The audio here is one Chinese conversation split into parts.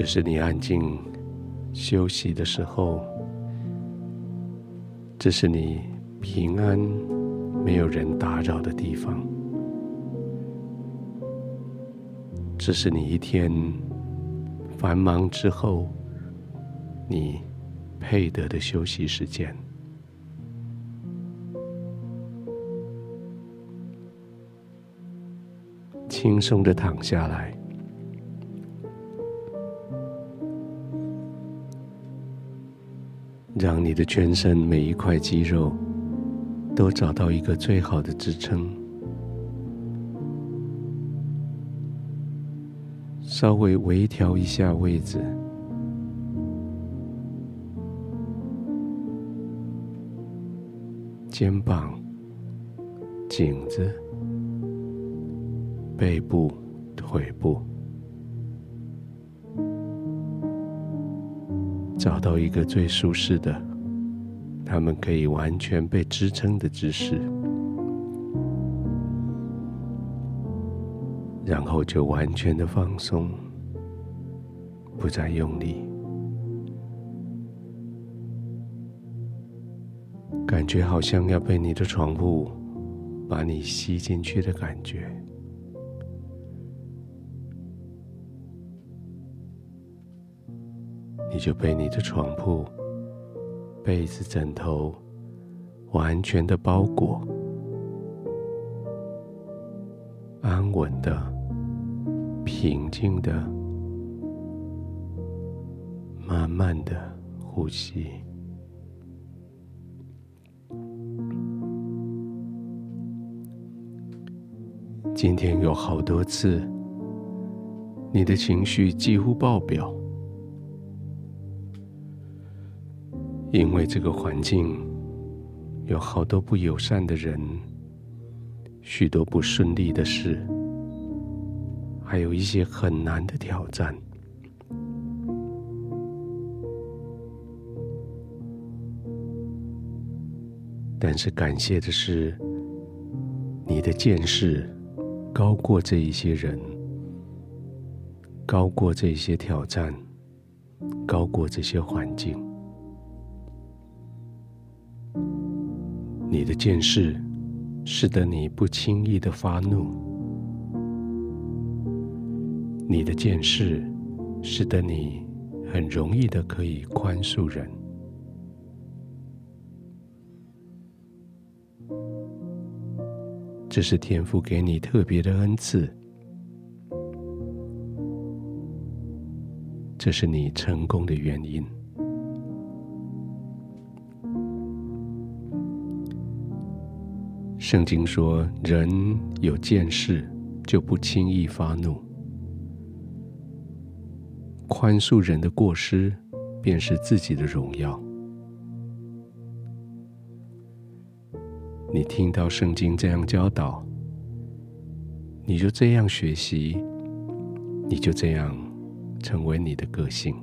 这是你安静休息的时候，这是你平安没有人打扰的地方，这是你一天繁忙之后你配得的休息时间。轻松的躺下来。让你的全身每一块肌肉都找到一个最好的支撑，稍微微调一下位置，肩膀、颈子、背部、腿部。找到一个最舒适的，他们可以完全被支撑的姿势，然后就完全的放松，不再用力，感觉好像要被你的床铺把你吸进去的感觉。你就被你的床铺、被子、枕头完全的包裹，安稳的、平静的、慢慢的呼吸。今天有好多次，你的情绪几乎爆表。因为这个环境有好多不友善的人，许多不顺利的事，还有一些很难的挑战。但是感谢的是，你的见识高过这一些人，高过这些挑战，高过这些环境。你的见识使得你不轻易的发怒，你的见识使得你很容易的可以宽恕人。这是天父给你特别的恩赐，这是你成功的原因。圣经说：“人有见识，就不轻易发怒；宽恕人的过失，便是自己的荣耀。”你听到圣经这样教导，你就这样学习，你就这样成为你的个性，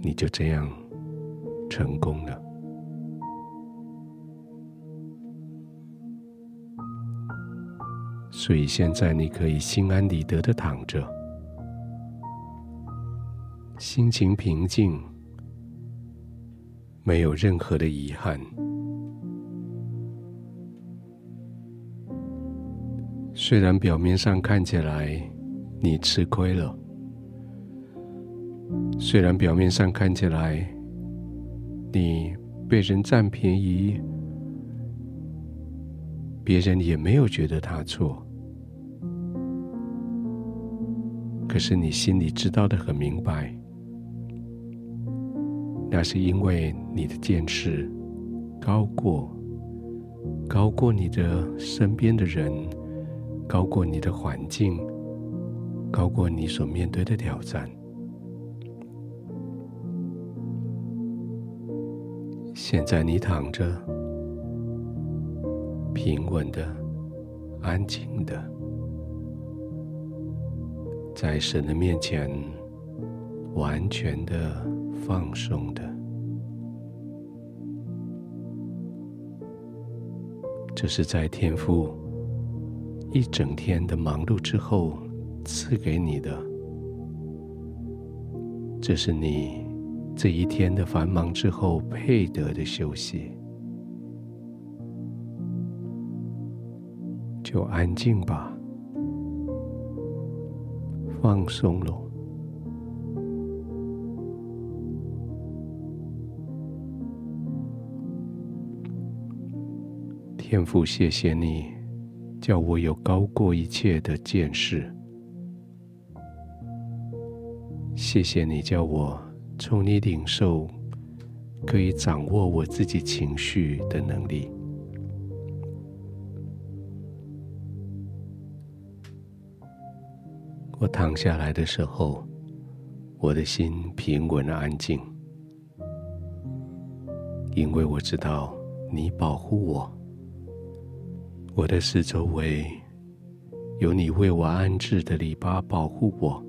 你就这样成功了。所以现在你可以心安理得的躺着，心情平静，没有任何的遗憾。虽然表面上看起来你吃亏了，虽然表面上看起来你被人占便宜，别人也没有觉得他错。可是你心里知道的很明白，那是因为你的见识高过，高过你的身边的人，高过你的环境，高过你所面对的挑战。现在你躺着，平稳的，安静的。在神的面前，完全的放松的，这是在天父一整天的忙碌之后赐给你的这是你这一天的繁忙之后配得的休息，就安静吧，放松了。天父，谢谢你，叫我有高过一切的见识。谢谢你，叫我从你领受可以掌握我自己情绪的能力。我躺下来的时候，我的心平稳安静，因为我知道你保护我。我的四周围有你为我安置的篱笆保护我，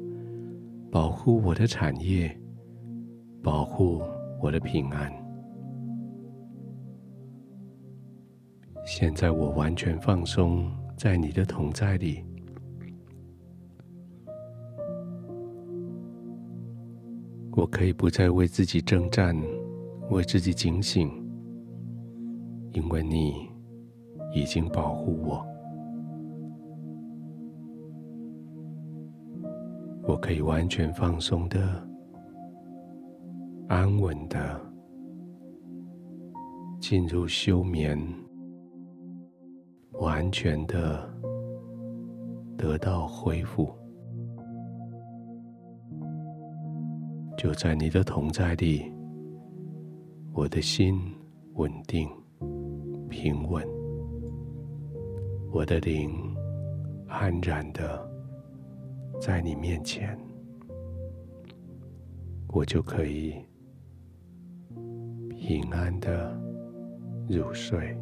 保护我的产业，保护我的平安。现在我完全放松在你的同在里，我可以不再为自己征战，为自己警醒，因为你。已经保护我，我可以完全放松的、安稳的进入休眠，完全的得到恢复。就在你的同在里，我的心稳定、平稳。我的灵安然的在你面前，我就可以平安的入睡。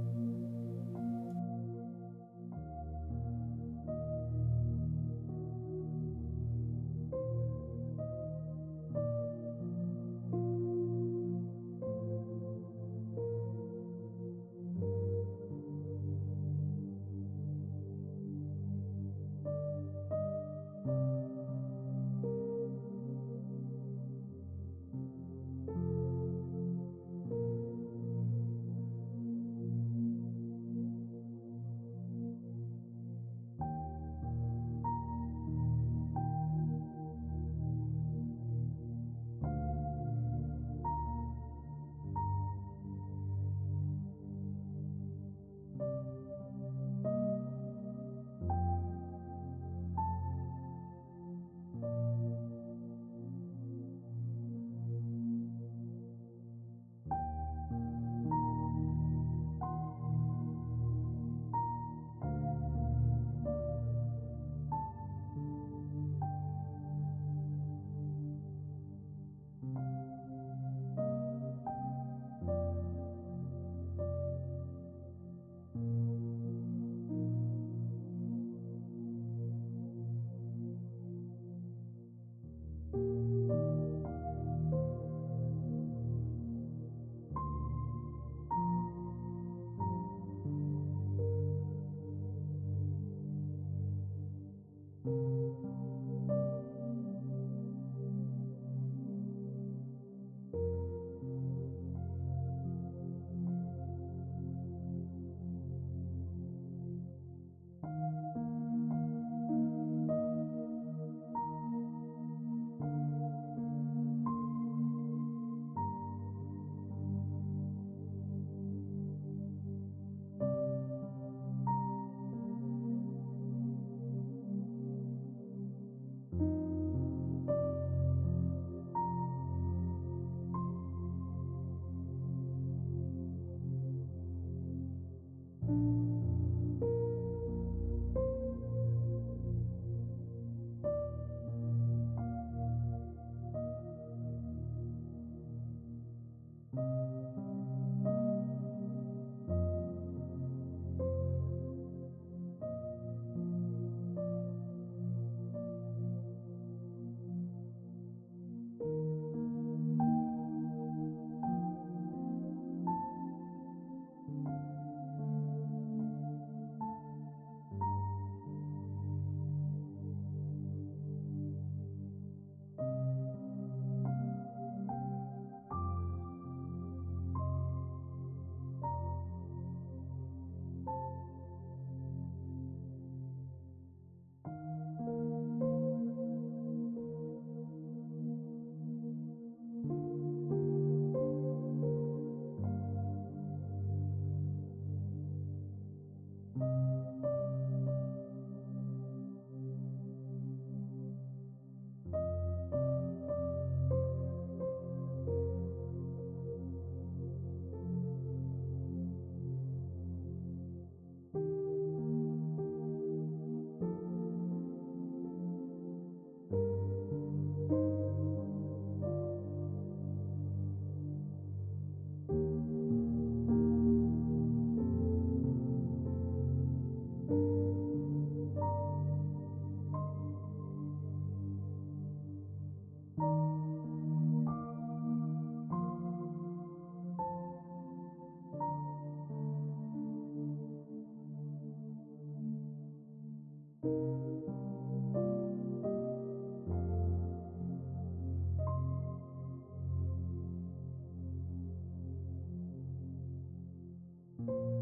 you